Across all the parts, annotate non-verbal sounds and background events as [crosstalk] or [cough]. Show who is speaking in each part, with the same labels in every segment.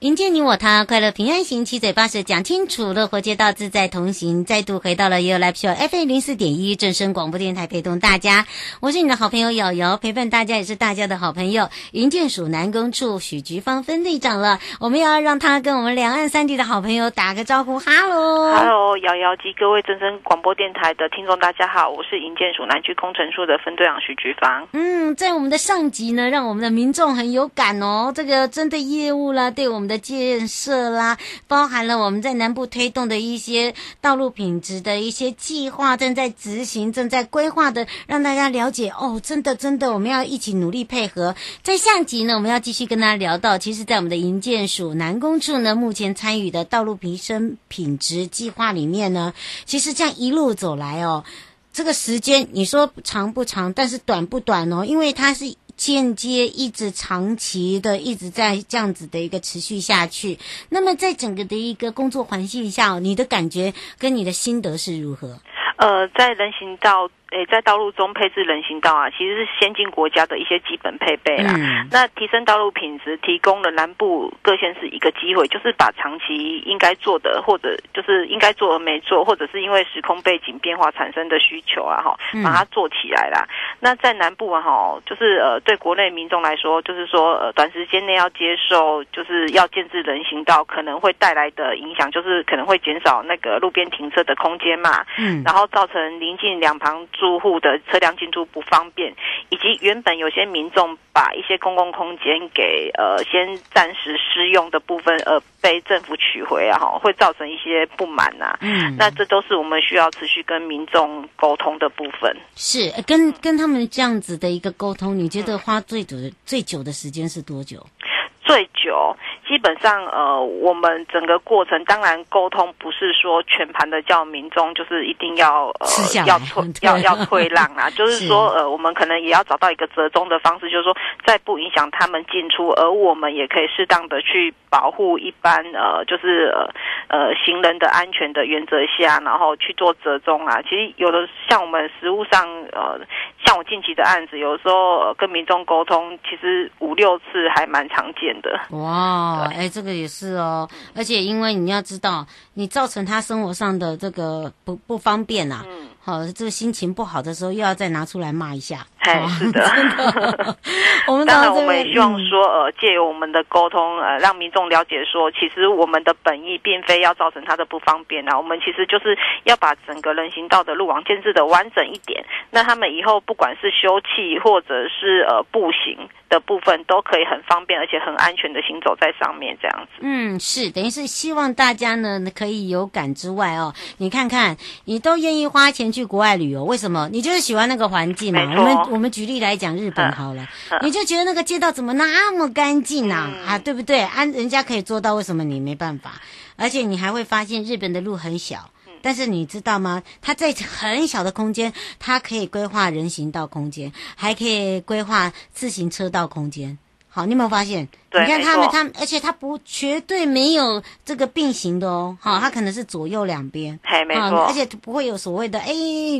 Speaker 1: 迎接你我他，快乐平安行，七嘴八舌讲清楚，乐活街道自在同行。再度回到了 You Live Show FM 零四点一正声广播电台，陪同大家。我是你的好朋友瑶瑶，陪伴大家也是大家的好朋友。营建署南工处许菊芳分队长了，我们要让他跟我们两岸三地的好朋友打个招呼。哈喽，
Speaker 2: 哈喽，瑶瑶及各位正声广播电台的听众，大家好，我是营建署南区工程处的分队长许菊芳。
Speaker 1: 嗯，在我们的上级呢，让我们的民众很有感哦。这个针对业务啦，对我们。的建设啦，包含了我们在南部推动的一些道路品质的一些计划，正在执行、正在规划的，让大家了解哦。真的，真的，我们要一起努力配合。在下集呢，我们要继续跟大家聊到，其实，在我们的营建署南工处呢，目前参与的道路提升品质计划里面呢，其实这样一路走来哦，这个时间你说长不长，但是短不短哦，因为它是。间接一直长期的一直在这样子的一个持续下去，那么在整个的一个工作环境下，你的感觉跟你的心得是如何？
Speaker 2: 呃，在人行道。诶，在道路中配置人行道啊，其实是先进国家的一些基本配备啦。嗯、那提升道路品质，提供了南部各县市一个机会，就是把长期应该做的，或者就是应该做而没做，或者是因为时空背景变化产生的需求啊，哈，把它做起来啦。嗯、那在南部啊，哈，就是呃，对国内民众来说，就是说呃，短时间内要接受，就是要建置人行道，可能会带来的影响，就是可能会减少那个路边停车的空间嘛。嗯。然后造成临近两旁。住户的车辆进出不方便，以及原本有些民众把一些公共空间给呃先暂时施用的部分，呃被政府取回啊，哈，会造成一些不满呐、啊。嗯，那这都是我们需要持续跟民众沟通的部分。
Speaker 1: 是跟跟他们这样子的一个沟通，你觉得花最久的、嗯、最久的时间是多久？
Speaker 2: 最久。基本上，呃，我们整个过程当然沟通不是说全盘的叫民众就是一定要呃要退要要退让啊，[laughs] 就是说呃，我们可能也要找到一个折中的方式，就是说在不影响他们进出，而我们也可以适当的去保护一般呃就是呃呃行人的安全的原则下，然后去做折中啊。其实有的像我们实务上呃，像我近期的案子，有时候、呃、跟民众沟通，其实五六次还蛮常见的。
Speaker 1: 哇。哎，这个也是哦，而且因为你要知道，你造成他生活上的这个不不方便呐，嗯，好，这个心情不好的时候，又要再拿出来骂一下，
Speaker 2: 哎，是 [laughs] 的，我们 [laughs] 当然我们也希望说，呃，借由我们的沟通，呃，让民众了解说，其实我们的本意并非要造成他的不方便啊，我们其实就是要把整个人行道的路网建设的完整一点，那他们以后不管是休憩或者是呃步行。的部分都可以很方便，而且很安全的行走在上面，这样子。
Speaker 1: 嗯，是，等于是希望大家呢可以有感之外哦，你看看，你都愿意花钱去国外旅游，为什么？你就是喜欢那个环境嘛。我们我们举例来讲，日本好了，你就觉得那个街道怎么那么干净啊？嗯、啊，对不对？啊人家可以做到，为什么你没办法？而且你还会发现，日本的路很小。但是你知道吗？它在很小的空间，它可以规划人行道空间，还可以规划自行车道空间。好，你有没有发现？对，你看他们，他们，而且他不绝对没有这个并行的哦。好，他可能是左右两边。
Speaker 2: 嘿，没错。
Speaker 1: 而且不会有所谓的，哎，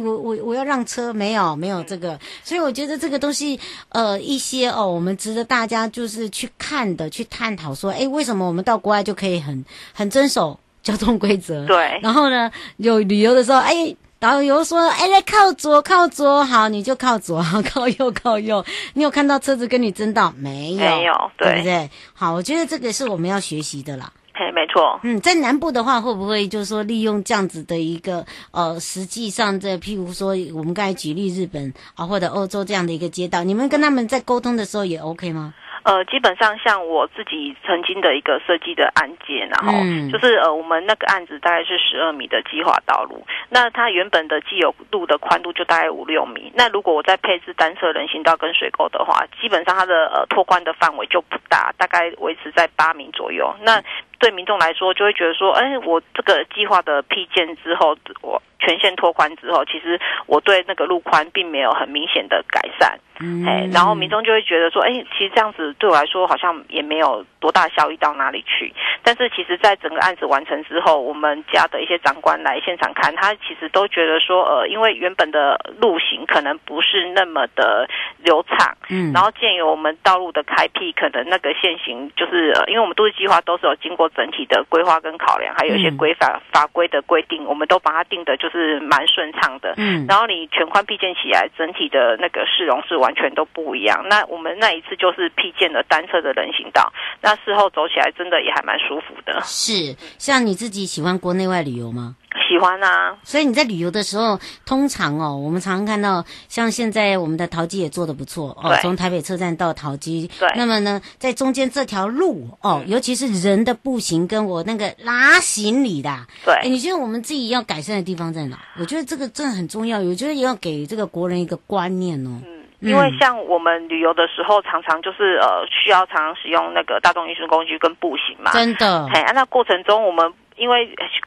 Speaker 1: 我我我要让车，没有没有这个。所以我觉得这个东西，呃，一些哦，我们值得大家就是去看的，去探讨说，哎，为什么我们到国外就可以很很遵守？交通规则对，然后呢，有旅游的时候，哎，导游说，哎，来靠左，靠左，好，你就靠左，[laughs] 靠右，靠右。你有看到车子跟你争道没有？
Speaker 2: 没有，对，
Speaker 1: 对不对？好，我觉得这个是我们要学习的啦。
Speaker 2: 嘿，没错。
Speaker 1: 嗯，在南部的话，会不会就是说利用这样子的一个呃，实际上这譬如说我们刚才举例日本啊，或者欧洲这样的一个街道，你们跟他们在沟通的时候也 OK 吗？
Speaker 2: 呃，基本上像我自己曾经的一个设计的案件，然后就是呃，我们那个案子大概是十二米的计划道路，那它原本的既有路的宽度就大概五六米，那如果我再配置单侧人行道跟水沟的话，基本上它的呃拓宽的范围就不大，大概维持在八米左右。那对民众来说，就会觉得说，哎，我这个计划的批建之后，我全线拓宽之后，其实我对那个路宽并没有很明显的改善。嗯，哎，然后民众就会觉得说，哎，其实这样子对我来说好像也没有多大效益到哪里去。但是其实，在整个案子完成之后，我们家的一些长官来现场看，他其实都觉得说，呃，因为原本的路型可能不是那么的流畅，嗯，然后鉴于我们道路的开辟，可能那个限行就是，呃，因为我们都市计划都是有经过整体的规划跟考量，还有一些规法法规的规定，我们都把它定的就是蛮顺畅的，嗯，然后你全宽辟建起来，整体的那个市容是完。全都不一样。那我们那一次就是辟建了单车的人行道，那事后走起来真的也还蛮舒服的。
Speaker 1: 是，像你自己喜欢国内外旅游吗？
Speaker 2: 喜欢啊。
Speaker 1: 所以你在旅游的时候，通常哦，我们常常看到，像现在我们的桃机也做的不错哦，从台北车站到桃机。对。那么呢，在中间这条路哦，尤其是人的步行跟我那个拉行李的，
Speaker 2: 对。
Speaker 1: 哎，你觉得我们自己要改善的地方在哪？我觉得这个真的很重要，我觉得也要给这个国人一个观念哦。嗯。
Speaker 2: 因为像我们旅游的时候，常常就是呃需要常常使用那个大众运输工具跟步行嘛。
Speaker 1: 真的。
Speaker 2: 哎，那过程中我们因为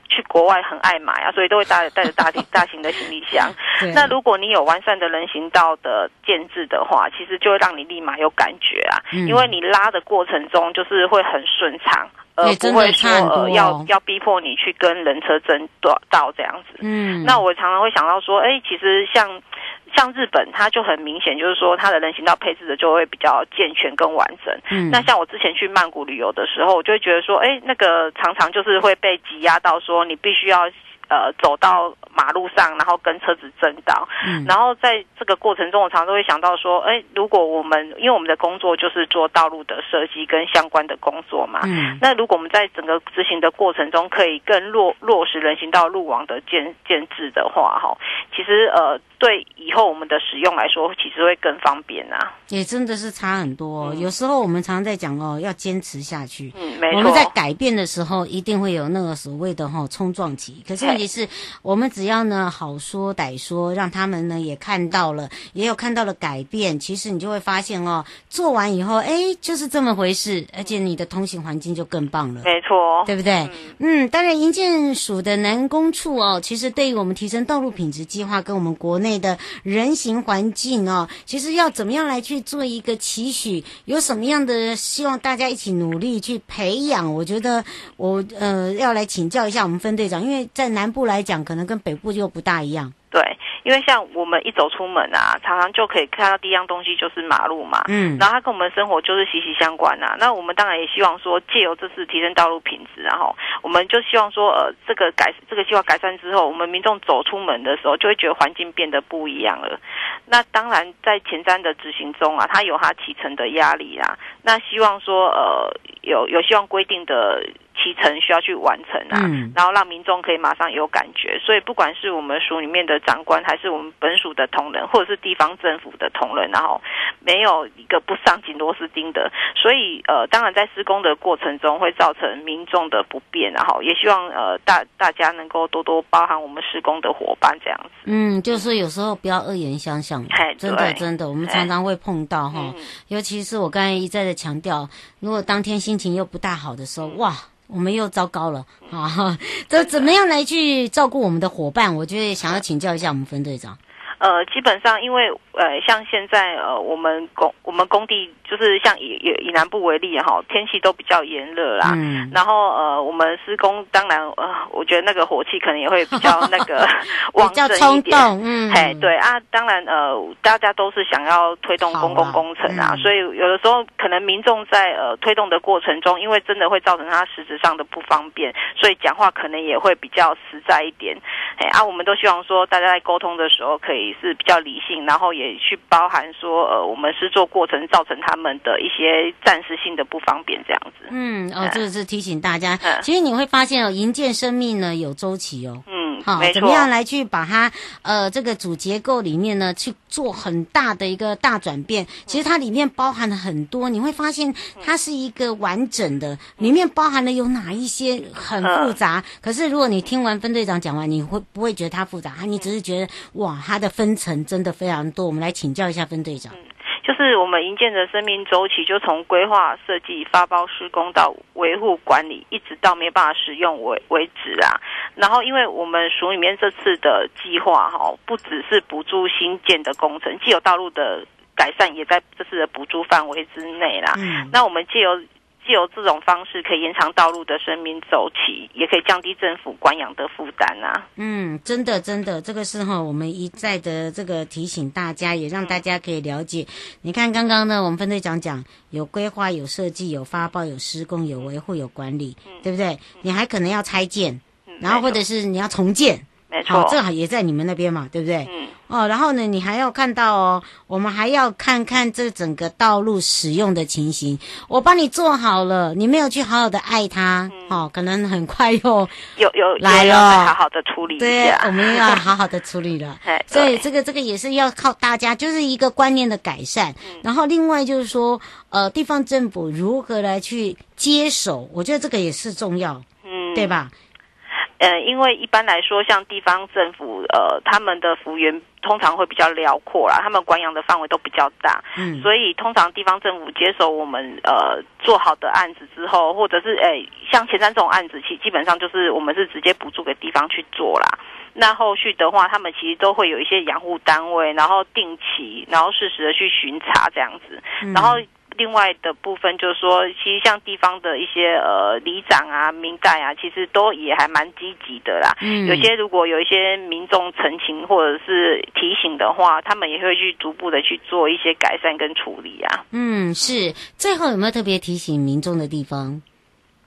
Speaker 2: 去国外很爱买啊，所以都会带带着大大型的行李箱。[laughs] 那如果你有完善的人行道的建制的话，其实就会让你立马有感觉啊。嗯、因为你拉的过程中就是会很顺畅，而不会说呃要要逼迫你去跟人车争道这样子。嗯。那我常常会想到说，哎，其实像。像日本，它就很明显，就是说它的人行道配置的就会比较健全跟完整。嗯，那像我之前去曼谷旅游的时候，我就会觉得说，哎，那个常常就是会被挤压到，说你必须要呃走到马路上，然后跟车子争道。嗯，然后在这个过程中，我常常都会想到说，哎，如果我们因为我们的工作就是做道路的设计跟相关的工作嘛，嗯，那如果我们在整个执行的过程中，可以更落落实人行道路网的建建制的话，哈，其实呃。对以后我们的使用来说，其实会更方便啊！
Speaker 1: 也真的是差很多。嗯、有时候我们常常在讲哦，要坚持下去。
Speaker 2: 嗯，没错。
Speaker 1: 我们在改变的时候，一定会有那个所谓的哈、哦、冲撞期。可是问题是，我们只要呢好说歹说，让他们呢也看到了，也有看到了改变。其实你就会发现哦，做完以后，哎，就是这么回事。而且你的通行环境就更棒了。
Speaker 2: 没错，
Speaker 1: 对不对？嗯，嗯，当然，营建署的南工处哦，其实对于我们提升道路品质计划跟我们国内。的人行环境哦，其实要怎么样来去做一个期许？有什么样的希望大家一起努力去培养？我觉得我呃要来请教一下我们分队长，因为在南部来讲，可能跟北部就不大一样。
Speaker 2: 对。因为像我们一走出门啊，常常就可以看到第一样东西就是马路嘛，嗯，然后它跟我们生活就是息息相关呐、啊。那我们当然也希望说，借由这次提升道路品质，然后我们就希望说，呃，这个改这个计划改善之后，我们民众走出门的时候，就会觉得环境变得不一样了。那当然，在前瞻的执行中啊，它有它提成的压力啊。那希望说，呃，有有希望规定的。提成需要去完成啊，嗯、然后让民众可以马上有感觉。所以不管是我们署里面的长官，还是我们本署的同仁，或者是地方政府的同仁，然后没有一个不上紧螺丝钉的。所以呃，当然在施工的过程中会造成民众的不便，然后也希望呃大大家能够多多包涵我们施工的伙伴这样子。
Speaker 1: 嗯，就是有时候不要恶言相向，真的真的，我们常常会碰到哈，嗯、尤其是我刚才一再的强调，如果当天心情又不大好的时候，哇。我们又糟糕了啊！[laughs] 这怎么样来去照顾我们的伙伴？我就想要请教一下我们分队长。
Speaker 2: 呃，基本上因为呃，像现在呃，我们工我们工地就是像以以以南部为例哈，天气都比较炎热啦。嗯。然后呃，我们施工当然呃，我觉得那个火气可能也会比较那个 [laughs] 旺盛一点。嗯。嘿，对啊，当然呃，大家都是想要推动公共工程啊，啊嗯、所以有的时候可能民众在呃推动的过程中，因为真的会造成他实质上的不方便，所以讲话可能也会比较实在一点。哎啊，我们都希望说大家在沟通的时候可以。是比较理性，然后也去包含说，呃，我们施作过程造成他们的一些暂时性的不方便，这样子。
Speaker 1: 嗯，哦，这是提醒大家，嗯、其实你会发现哦，营建生命呢有周期哦。嗯，好。怎么样来去把它，呃，这个主结构里面呢去做很大的一个大转变？其实它里面包含了很多，你会发现它是一个完整的，里面包含了有哪一些很复杂。嗯、可是如果你听完分队长讲完，你会不会觉得它复杂？你只是觉得哇，它的。分层真的非常多，我们来请教一下分队长。
Speaker 2: 嗯就是我们营建的生命周期，就从规划、设计、发包、施工到维护管理，一直到没办法使用为为止啊。然后，因为我们署里面这次的计划哈，不只是补助新建的工程，既有道路的改善也在这次的补助范围之内啦。嗯，那我们借由借由这种方式，可以延长道路的生命周期，也可以降低政府管养的负担啊。
Speaker 1: 嗯，真的真的，这个是哈，我们一再的这个提醒大家，也让大家可以了解。嗯、你看刚刚呢，我们分队长讲有规划、有设计、有发包、有施工、有维护、有管理，嗯、对不对？你还可能要拆建，嗯、然后或者是你要重建。
Speaker 2: 没错，
Speaker 1: 这好也在你们那边嘛，对不对？
Speaker 2: 嗯。
Speaker 1: 哦，然后呢，你还要看到哦，我们还要看看这整个道路使用的情形。我帮你做好了，你没有去好好的爱它，嗯、哦，可能很快又
Speaker 2: 又又
Speaker 1: 来了，
Speaker 2: 好好的处理。
Speaker 1: 对，我们要好好的处理了。[laughs] 所以这个这个也是要靠大家，就是一个观念的改善。嗯、然后另外就是说，呃，地方政府如何来去接手，我觉得这个也是重要，嗯，对吧？
Speaker 2: 呃，因为一般来说，像地方政府，呃，他们的幅员通常会比较辽阔啦，他们管养的范围都比较大，嗯，所以通常地方政府接手我们呃做好的案子之后，或者是诶像前三这种案子，其基本上就是我们是直接补助给地方去做啦。那后续的话，他们其实都会有一些养护单位，然后定期，然后适时的去巡查这样子，嗯、然后。另外的部分就是说，其实像地方的一些呃里长啊、民代啊，其实都也还蛮积极的啦。嗯，有些如果有一些民众陈情或者是提醒的话，他们也会去逐步的去做一些改善跟处理啊。
Speaker 1: 嗯，是。最后有没有特别提醒民众的地方？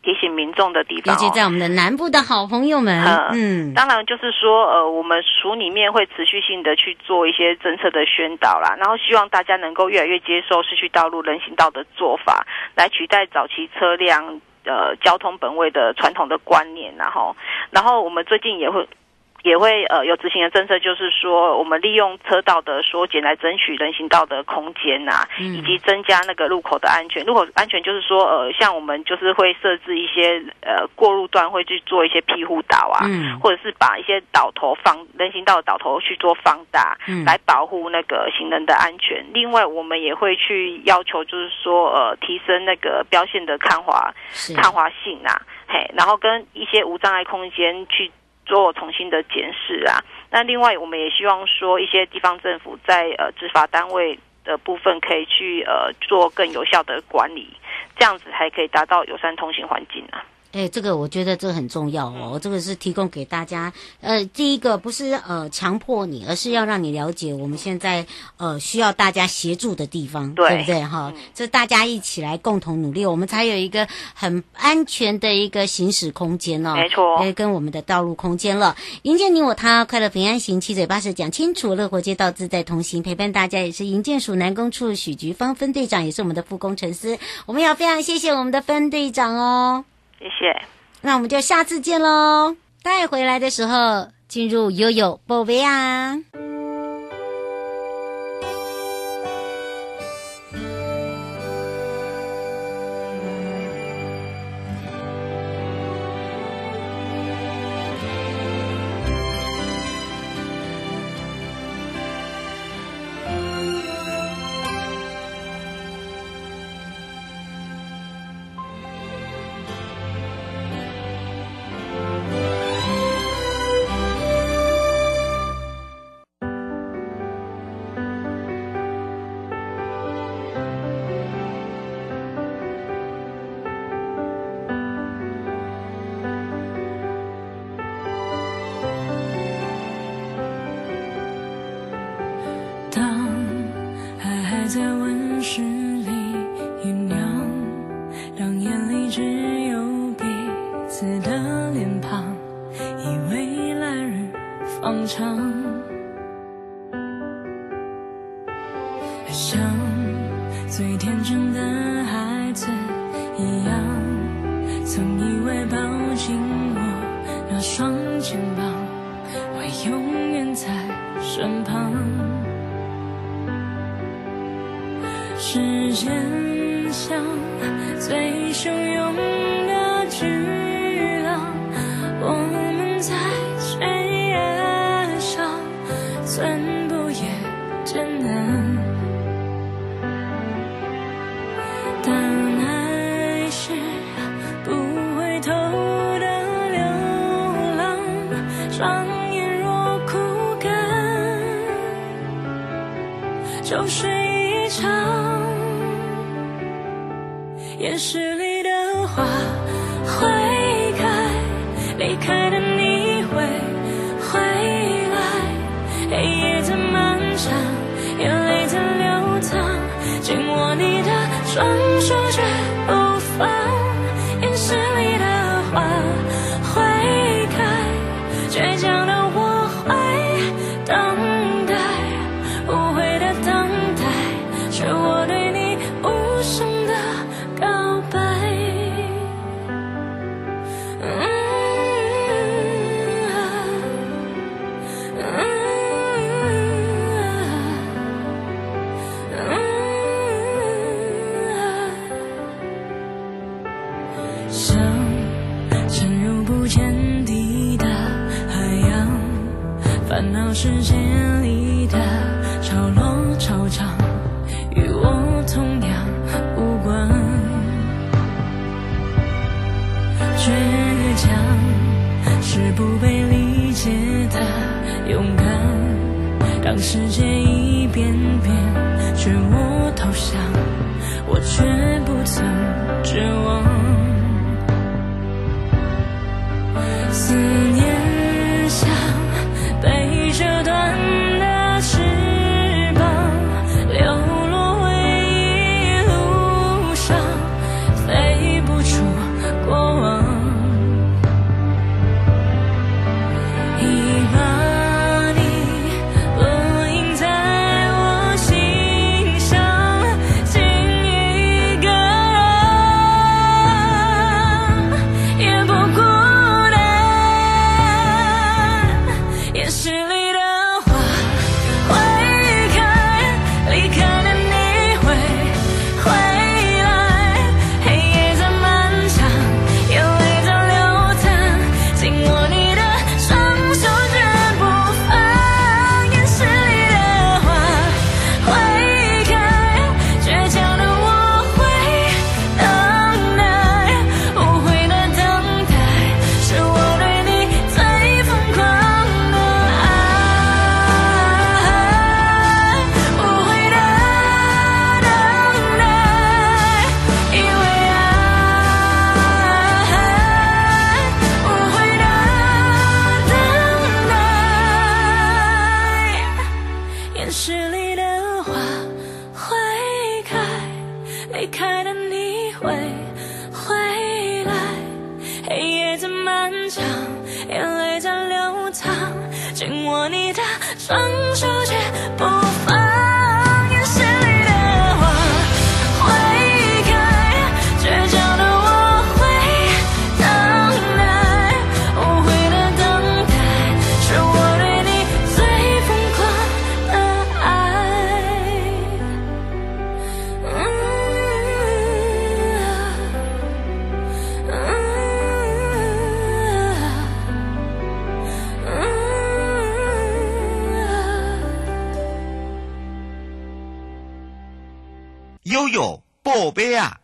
Speaker 2: 提醒民众的地方，
Speaker 1: 尤其在我们的南部的好朋友们，
Speaker 2: 嗯，当然就是说，呃，我们署里面会持续性的去做一些政策的宣导啦，然后希望大家能够越来越接受市区道路人行道的做法，来取代早期车辆呃交通本位的传统的观念，然后，然后我们最近也会。也会呃有执行的政策，就是说我们利用车道的缩减来争取人行道的空间呐、啊，以及增加那个路口的安全。路口安全就是说呃像我们就是会设置一些呃过路段会去做一些庇护岛啊，嗯、或者是把一些岛头放人行道的岛头去做放大，嗯、来保护那个行人的安全。另外我们也会去要求就是说呃提升那个标线的抗滑是抗滑性啊，嘿，然后跟一些无障碍空间去。做重新的检视啊，那另外我们也希望说一些地方政府在呃执法单位的部分可以去呃做更有效的管理，这样子才可以达到友善通行环境啊。
Speaker 1: 哎，这个我觉得这个很重要哦。这个是提供给大家，呃，第一个不是呃强迫你，而是要让你了解我们现在呃需要大家协助的地方，对，对不对哈？这大家一起来共同努力，我们才有一个很安全的一个行驶空间哦。
Speaker 2: 没错，
Speaker 1: 跟我们的道路空间了。迎建你我他，快乐平安行，七嘴八舌讲清楚，乐活街道自在同行，陪伴大家也是营建署南工处许菊芳分队长，也是我们的副工程师。我们要非常谢谢我们的分队长哦。
Speaker 2: 谢谢，
Speaker 1: 那我们就下次见喽。带回来的时候，进入悠悠宝贝啊。
Speaker 3: 在温室里酝酿，让眼里只有彼此的脸庞，以为来日方长。是一场掩饰里的花会开，离开的你会回来，黑夜再漫长，眼泪在流淌，紧握你的双
Speaker 4: 手却时间。宝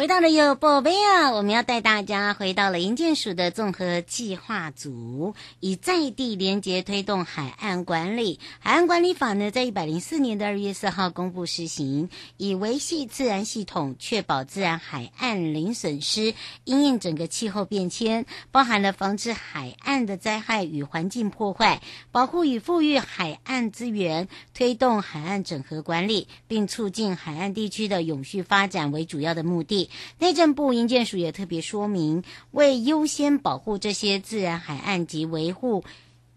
Speaker 1: 回到了有宝贝啊！我们要带大家回到了营建署的综合计划组，以在地连结推动海岸管理。海岸管理法呢，在一百零四年的二月四号公布施行，以维系自然系统，确保自然海岸零损失，因应整个气候变迁，包含了防治海岸的灾害与环境破坏，保护与富裕海岸资源，推动海岸整合管理，并促进海岸地区的永续发展为主要的目的。内政部营建署也特别说明，为优先保护这些自然海岸及维护。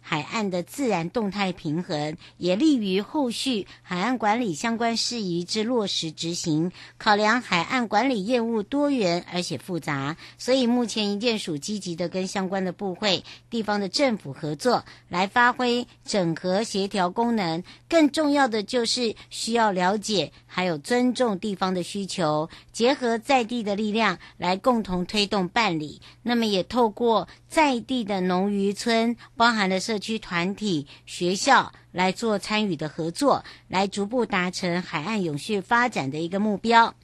Speaker 1: 海岸的自然动态平衡，也利于后续海岸管理相关事宜之落实执行。考量海岸管理业务多元而且复杂，所以目前营建署积极的跟相关的部会、地方的政府合作，来发挥整合协调功能。更重要的就是需要了解，还有尊重地方的需求，结合在地的力量来共同推动办理。那么也透过在地的农渔村，包含了社区团体、学校来做参与的合作，来逐步达成海岸永续发展的一个目标。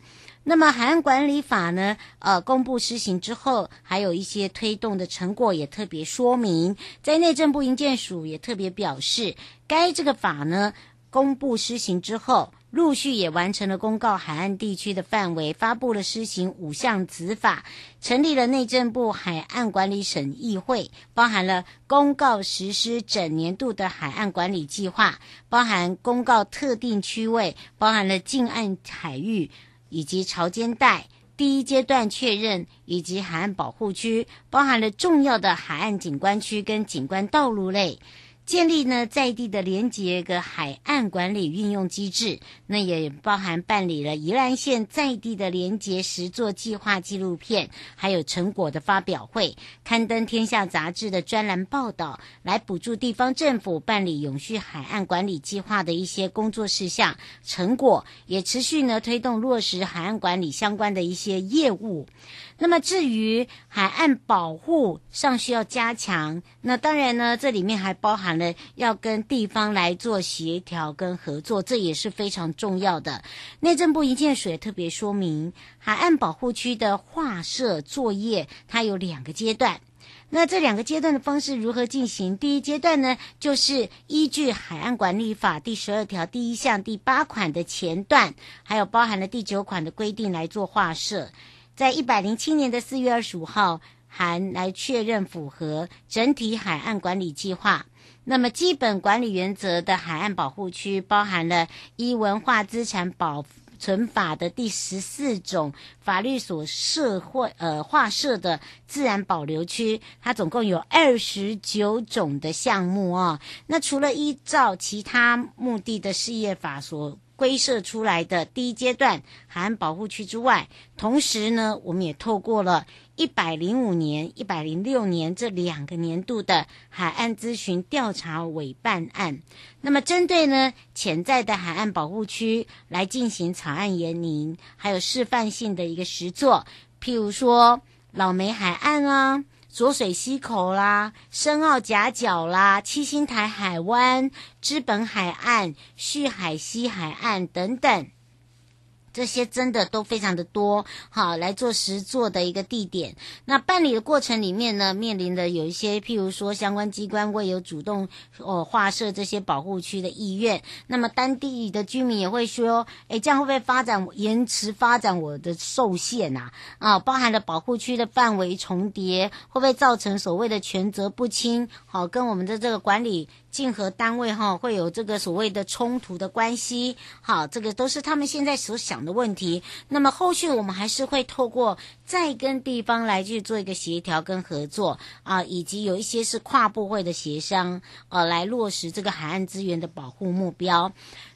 Speaker 1: 那么海岸管理法呢，呃，公布施行之后，还有一些推动的成果也特别说明，在内政部营建署也特别表示，该这个法呢公布施行之后。陆续也完成了公告海岸地区的范围，发布了施行五项子法，成立了内政部海岸管理审议会，包含了公告实施整年度的海岸管理计划，包含公告特定区位，包含了近岸海域以及潮间带，第一阶段确认以及海岸保护区，包含了重要的海岸景观区跟景观道路类。建立呢在地的连接个海岸管理运用机制，那也包含办理了宜兰县在地的连接实作计划纪录片，还有成果的发表会，刊登天下杂志的专栏报道，来补助地方政府办理永续海岸管理计划的一些工作事项成果，也持续呢推动落实海岸管理相关的一些业务。那么至于海岸保护尚需要加强，那当然呢，这里面还包含了要跟地方来做协调跟合作，这也是非常重要的。内政部营建署也特别说明，海岸保护区的划设作业它有两个阶段。那这两个阶段的方式如何进行？第一阶段呢，就是依据《海岸管理法》第十二条第一项第八款的前段，还有包含了第九款的规定来做划设。在一百零七年的四月二十五号，函来确认符合整体海岸管理计划。那么，基本管理原则的海岸保护区，包含了依文化资产保存法的第十四种法律所设或呃划设的自然保留区，它总共有二十九种的项目啊、那除了依照其他目的的事业法所规设出来的第一阶段海岸保护区之外，同时呢，我们也透过了一百零五年、一百零六年这两个年度的海岸咨询调查委办案，那么针对呢潜在的海岸保护区来进行草案研拟，还有示范性的一个实作，譬如说老梅海岸啊。浊水溪口啦，深澳夹角啦，七星台海湾、知本海岸、旭海西海岸等等。这些真的都非常的多，好来做实做的一个地点。那办理的过程里面呢，面临的有一些，譬如说相关机关未有主动哦划设这些保护区的意愿，那么当地的居民也会说，诶，这样会不会发展延迟发展我的受限啊？啊，包含了保护区的范围重叠，会不会造成所谓的权责不清？好，跟我们的这个管理。竞合单位哈会有这个所谓的冲突的关系，好，这个都是他们现在所想的问题。那么后续我们还是会透过再跟地方来去做一个协调跟合作啊，以及有一些是跨部会的协商，呃、啊，来落实这个海岸资源的保护目标。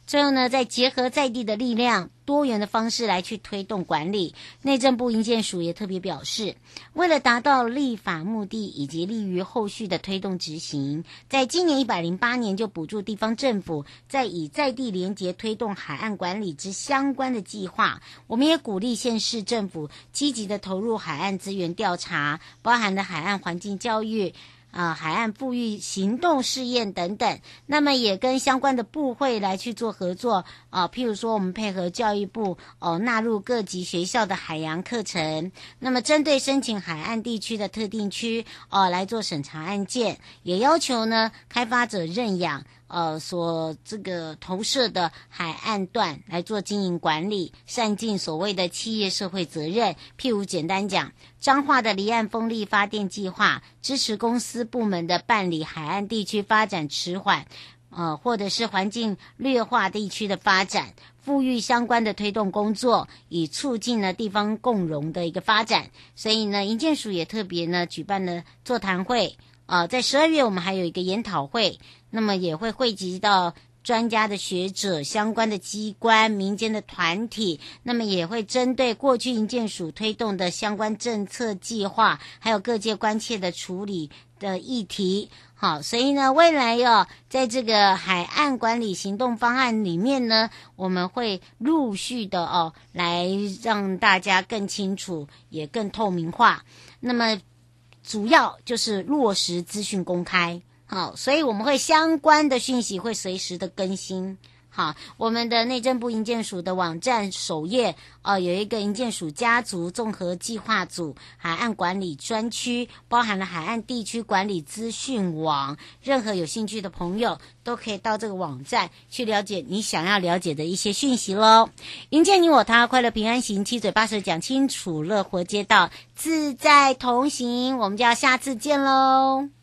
Speaker 1: 最后呢，再结合在地的力量，多元的方式来去推动管理。内政部营建署也特别表示，为了达到立法目的以及利于后续的推动执行，在今年一百零八年就补助地方政府在以在地连结推动海岸管理之相关的计划。我们也鼓励县市政府积极的投入海岸资源调查，包含了海岸环境教育。啊，海岸复育行动试验等等，那么也跟相关的部会来去做合作啊。譬如说，我们配合教育部哦，纳入各级学校的海洋课程。那么，针对申请海岸地区的特定区哦，来做审查案件，也要求呢开发者认养。呃，所这个投射的海岸段来做经营管理，善尽所谓的企业社会责任。譬如简单讲，彰化的离岸风力发电计划，支持公司部门的办理海岸地区发展迟缓，呃，或者是环境劣化地区的发展，富裕相关的推动工作，以促进了地方共荣的一个发展。所以呢，营建署也特别呢举办了座谈会。呃，在十二月我们还有一个研讨会。那么也会汇集到专家的学者、相关的机关、民间的团体，那么也会针对过去营建署推动的相关政策计划，还有各界关切的处理的议题。好，所以呢，未来哟，在这个海岸管理行动方案里面呢，我们会陆续的哦，来让大家更清楚，也更透明化。那么主要就是落实资讯公开。好，所以我们会相关的讯息会随时的更新，好，我们的内政部营建署的网站首页，呃，有一个营建署家族综合计划组海岸管理专区，包含了海岸地区管理资讯网。任何有兴趣的朋友都可以到这个网站去了解你想要了解的一些讯息喽。营建你我他，快乐平安行，七嘴八舌讲清楚，乐活街道自在同行。我们就要下次见喽。